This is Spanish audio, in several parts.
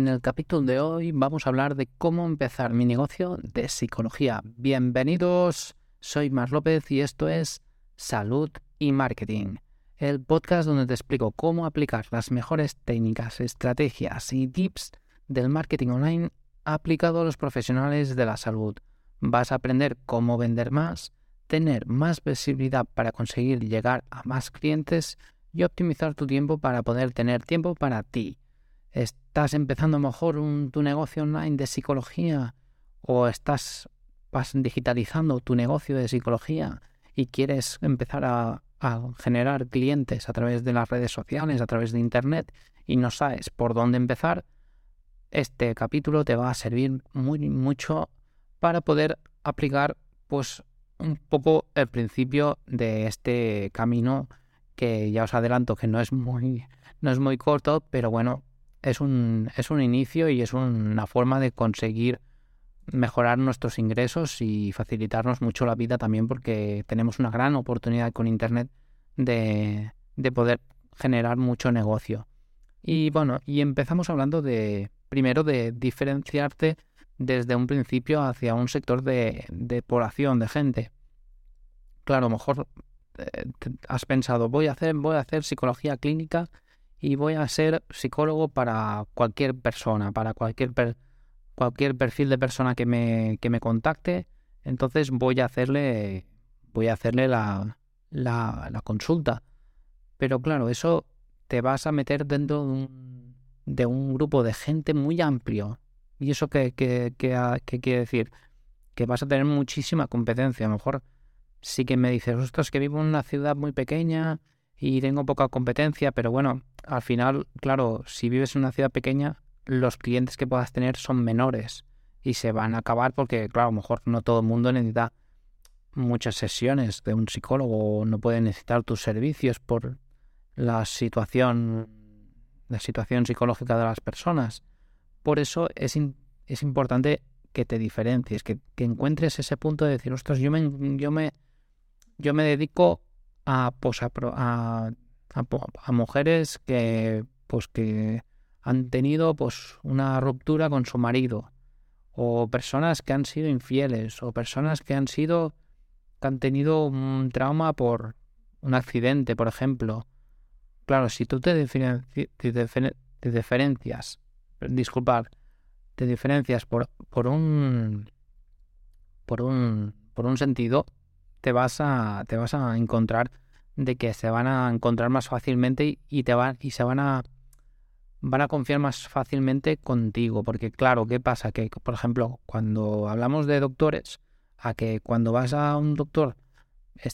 En el capítulo de hoy vamos a hablar de cómo empezar mi negocio de psicología. Bienvenidos, soy Mar López y esto es Salud y Marketing, el podcast donde te explico cómo aplicar las mejores técnicas, estrategias y tips del marketing online aplicado a los profesionales de la salud. Vas a aprender cómo vender más, tener más visibilidad para conseguir llegar a más clientes y optimizar tu tiempo para poder tener tiempo para ti. ¿Estás empezando mejor tu negocio online de psicología o estás digitalizando tu negocio de psicología y quieres empezar a, a generar clientes a través de las redes sociales, a través de Internet y no sabes por dónde empezar? Este capítulo te va a servir muy mucho para poder aplicar pues un poco el principio de este camino que ya os adelanto que no es muy, no es muy corto, pero bueno, es un, es un inicio y es una forma de conseguir mejorar nuestros ingresos y facilitarnos mucho la vida también porque tenemos una gran oportunidad con Internet de, de poder generar mucho negocio. Y bueno, y empezamos hablando de, primero, de diferenciarte desde un principio hacia un sector de, de población, de gente. Claro, a lo mejor eh, has pensado, voy a hacer, voy a hacer psicología clínica y voy a ser psicólogo para cualquier persona, para cualquier cualquier perfil de persona que me, que me contacte, entonces voy a hacerle voy a hacerle la, la, consulta. Pero claro, eso te vas a meter dentro de un, de un grupo de gente muy amplio. ¿Y eso qué, qué, qué, qué quiere decir? Que vas a tener muchísima competencia. A lo mejor sí que me dices, ostras, que vivo en una ciudad muy pequeña y tengo poca competencia, pero bueno, al final, claro, si vives en una ciudad pequeña, los clientes que puedas tener son menores y se van a acabar porque, claro, a lo mejor no todo el mundo necesita muchas sesiones de un psicólogo o no puede necesitar tus servicios por la situación, la situación psicológica de las personas. Por eso es, es importante que te diferencies, que, que, encuentres ese punto de decir, ostras, yo me, yo me yo me dedico a, pues, a, a, mujeres que, pues, que han tenido pues, una ruptura con su marido, o personas que han sido infieles, o personas que han sido que han tenido un trauma por un accidente, por ejemplo. Claro, si tú te, te, diferencias, disculpad, te diferencias por, por un por un por un sentido, te vas a, te vas a encontrar de que se van a encontrar más fácilmente y, te van, y se van a van a confiar más fácilmente contigo. Porque claro, ¿qué pasa? Que, por ejemplo, cuando hablamos de doctores, a que cuando vas a un doctor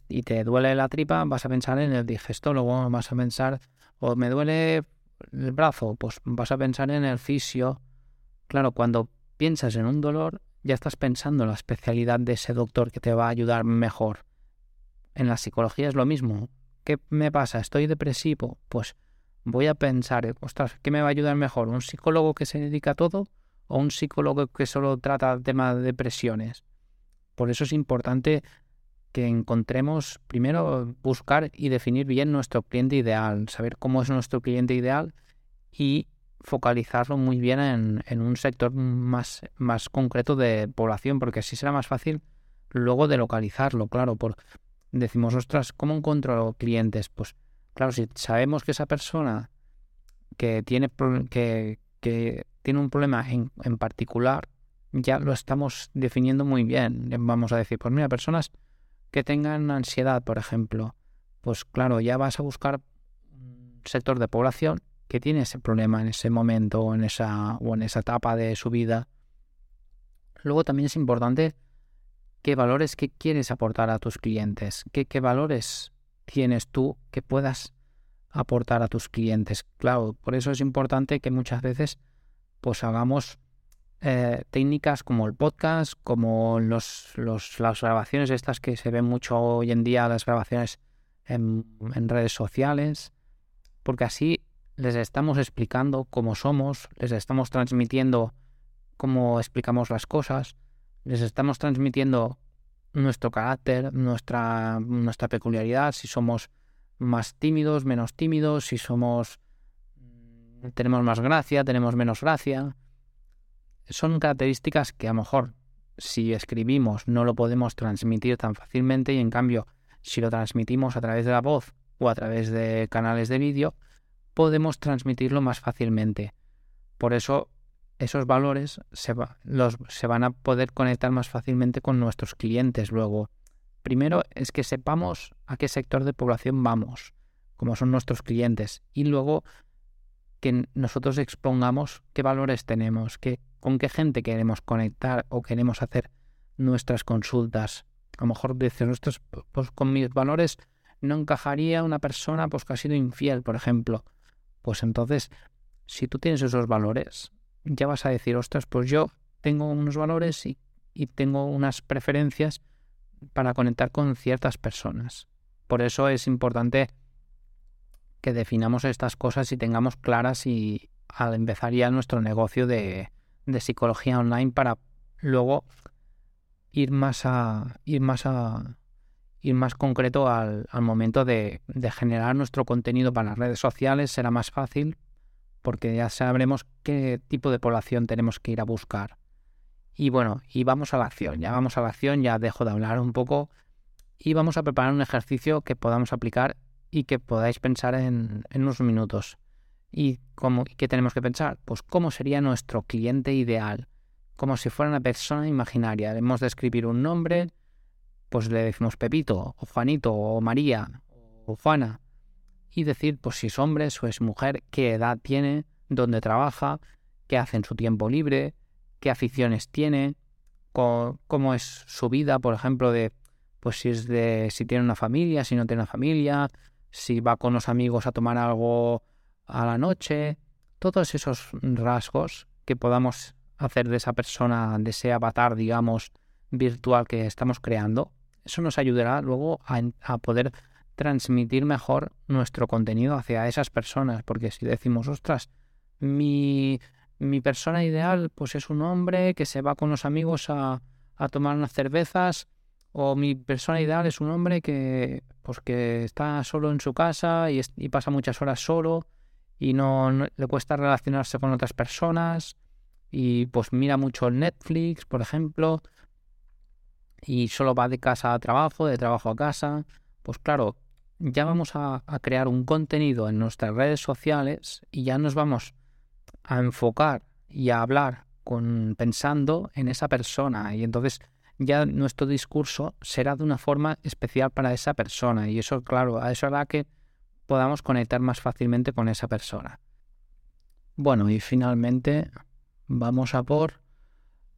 y te duele la tripa, vas a pensar en el digestólogo, vas a pensar, o me duele el brazo, pues vas a pensar en el fisio. Claro, cuando piensas en un dolor, ya estás pensando en la especialidad de ese doctor que te va a ayudar mejor. En la psicología es lo mismo. ¿Qué me pasa? ¿Estoy depresivo? Pues voy a pensar, ostras, ¿qué me va a ayudar mejor? ¿Un psicólogo que se dedica a todo o un psicólogo que solo trata el tema de depresiones? Por eso es importante que encontremos, primero, buscar y definir bien nuestro cliente ideal, saber cómo es nuestro cliente ideal y focalizarlo muy bien en, un sector más, más concreto de población, porque así será más fácil luego de localizarlo, claro, por decimos, ostras, ¿cómo encuentro clientes? Pues claro, si sabemos que esa persona que tiene, que, tiene un problema en, en, particular, ya lo estamos definiendo muy bien. Vamos a decir, pues mira, personas que tengan ansiedad, por ejemplo, pues claro, ya vas a buscar un sector de población que tiene ese problema en ese momento o en esa, o en esa etapa de su vida. Luego también es importante qué valores que quieres aportar a tus clientes, qué, qué valores tienes tú que puedas aportar a tus clientes. Claro, por eso es importante que muchas veces pues hagamos eh, técnicas como el podcast, como los, los, las grabaciones estas que se ven mucho hoy en día, las grabaciones en, en redes sociales, porque así les estamos explicando cómo somos, les estamos transmitiendo cómo explicamos las cosas, les estamos transmitiendo nuestro carácter, nuestra, nuestra peculiaridad, si somos más tímidos, menos tímidos, si somos tenemos más gracia, tenemos menos gracia. Son características que a lo mejor si escribimos no lo podemos transmitir tan fácilmente y en cambio si lo transmitimos a través de la voz o a través de canales de vídeo, podemos transmitirlo más fácilmente. Por eso esos valores se, los, se van a poder conectar más fácilmente con nuestros clientes luego. Primero es que sepamos a qué sector de población vamos, como son nuestros clientes, y luego que nosotros expongamos qué valores tenemos, qué, con qué gente queremos conectar o queremos hacer nuestras consultas. A lo mejor decir, pues con mis valores no encajaría una persona pues, que ha sido infiel, por ejemplo. Pues entonces, si tú tienes esos valores, ya vas a decir, ostras, pues yo tengo unos valores y, tengo unas preferencias para conectar con ciertas personas. Por eso es importante que definamos estas cosas y tengamos claras y al empezar ya nuestro negocio de, de psicología online para luego ir más a ir más a ir más concreto al, momento de, generar nuestro contenido para las redes sociales será más fácil porque ya sabremos qué tipo de población tenemos que ir a buscar. Y bueno, y vamos a la acción, ya vamos a la acción, ya dejo de hablar un poco y vamos a preparar un ejercicio que podamos aplicar y que podáis pensar en, en unos minutos. ¿Y cómo, qué tenemos que pensar? Pues cómo sería nuestro cliente ideal, como si fuera una persona imaginaria. Hemos de escribir un nombre, pues le decimos Pepito, o Juanito, o María, o Juana, y decir, pues si es hombre o es mujer, qué edad tiene, dónde trabaja, qué hace en su tiempo libre, qué aficiones tiene, cómo es su vida, por ejemplo, de pues si es de si tiene una familia, si no tiene una familia, si va con los amigos a tomar algo a la noche, todos esos rasgos que podamos hacer de esa persona, de ese avatar, digamos, virtual que estamos creando, eso nos ayudará luego a, poder transmitir mejor nuestro contenido hacia esas personas, porque si decimos, ostras, mi, mi persona ideal pues es un hombre que se va con los amigos a, a tomar unas cervezas o mi persona ideal es un hombre que pues que está solo en su casa y, pasa muchas horas solo y no, le cuesta relacionarse con otras personas y pues mira mucho Netflix, por ejemplo, y solo va de casa a trabajo, de trabajo a casa, pues claro, ya vamos a, a crear un contenido en nuestras redes sociales y ya nos vamos a enfocar y a hablar con pensando en esa persona y entonces ya nuestro discurso será de una forma especial para esa persona y eso claro, a eso hará que podamos conectar más fácilmente con esa persona. Bueno, y finalmente vamos a por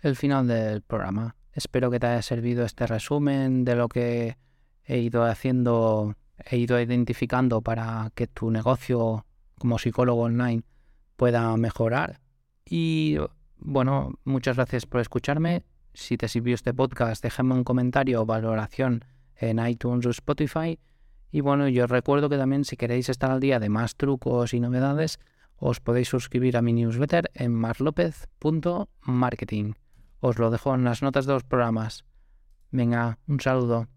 el final del programa. Espero que te haya servido este resumen de lo que he ido haciendo, he ido identificando para que tu negocio como psicólogo online pueda mejorar. Y bueno, muchas gracias por escucharme. Si te sirvió este podcast, déjame un comentario o valoración en iTunes o Spotify y bueno, yo recuerdo que también si queréis estar al día de más trucos y novedades, os podéis suscribir a mi newsletter en marlopez.marketing. Os lo dejo en las notas de los programas. Venga, un saludo.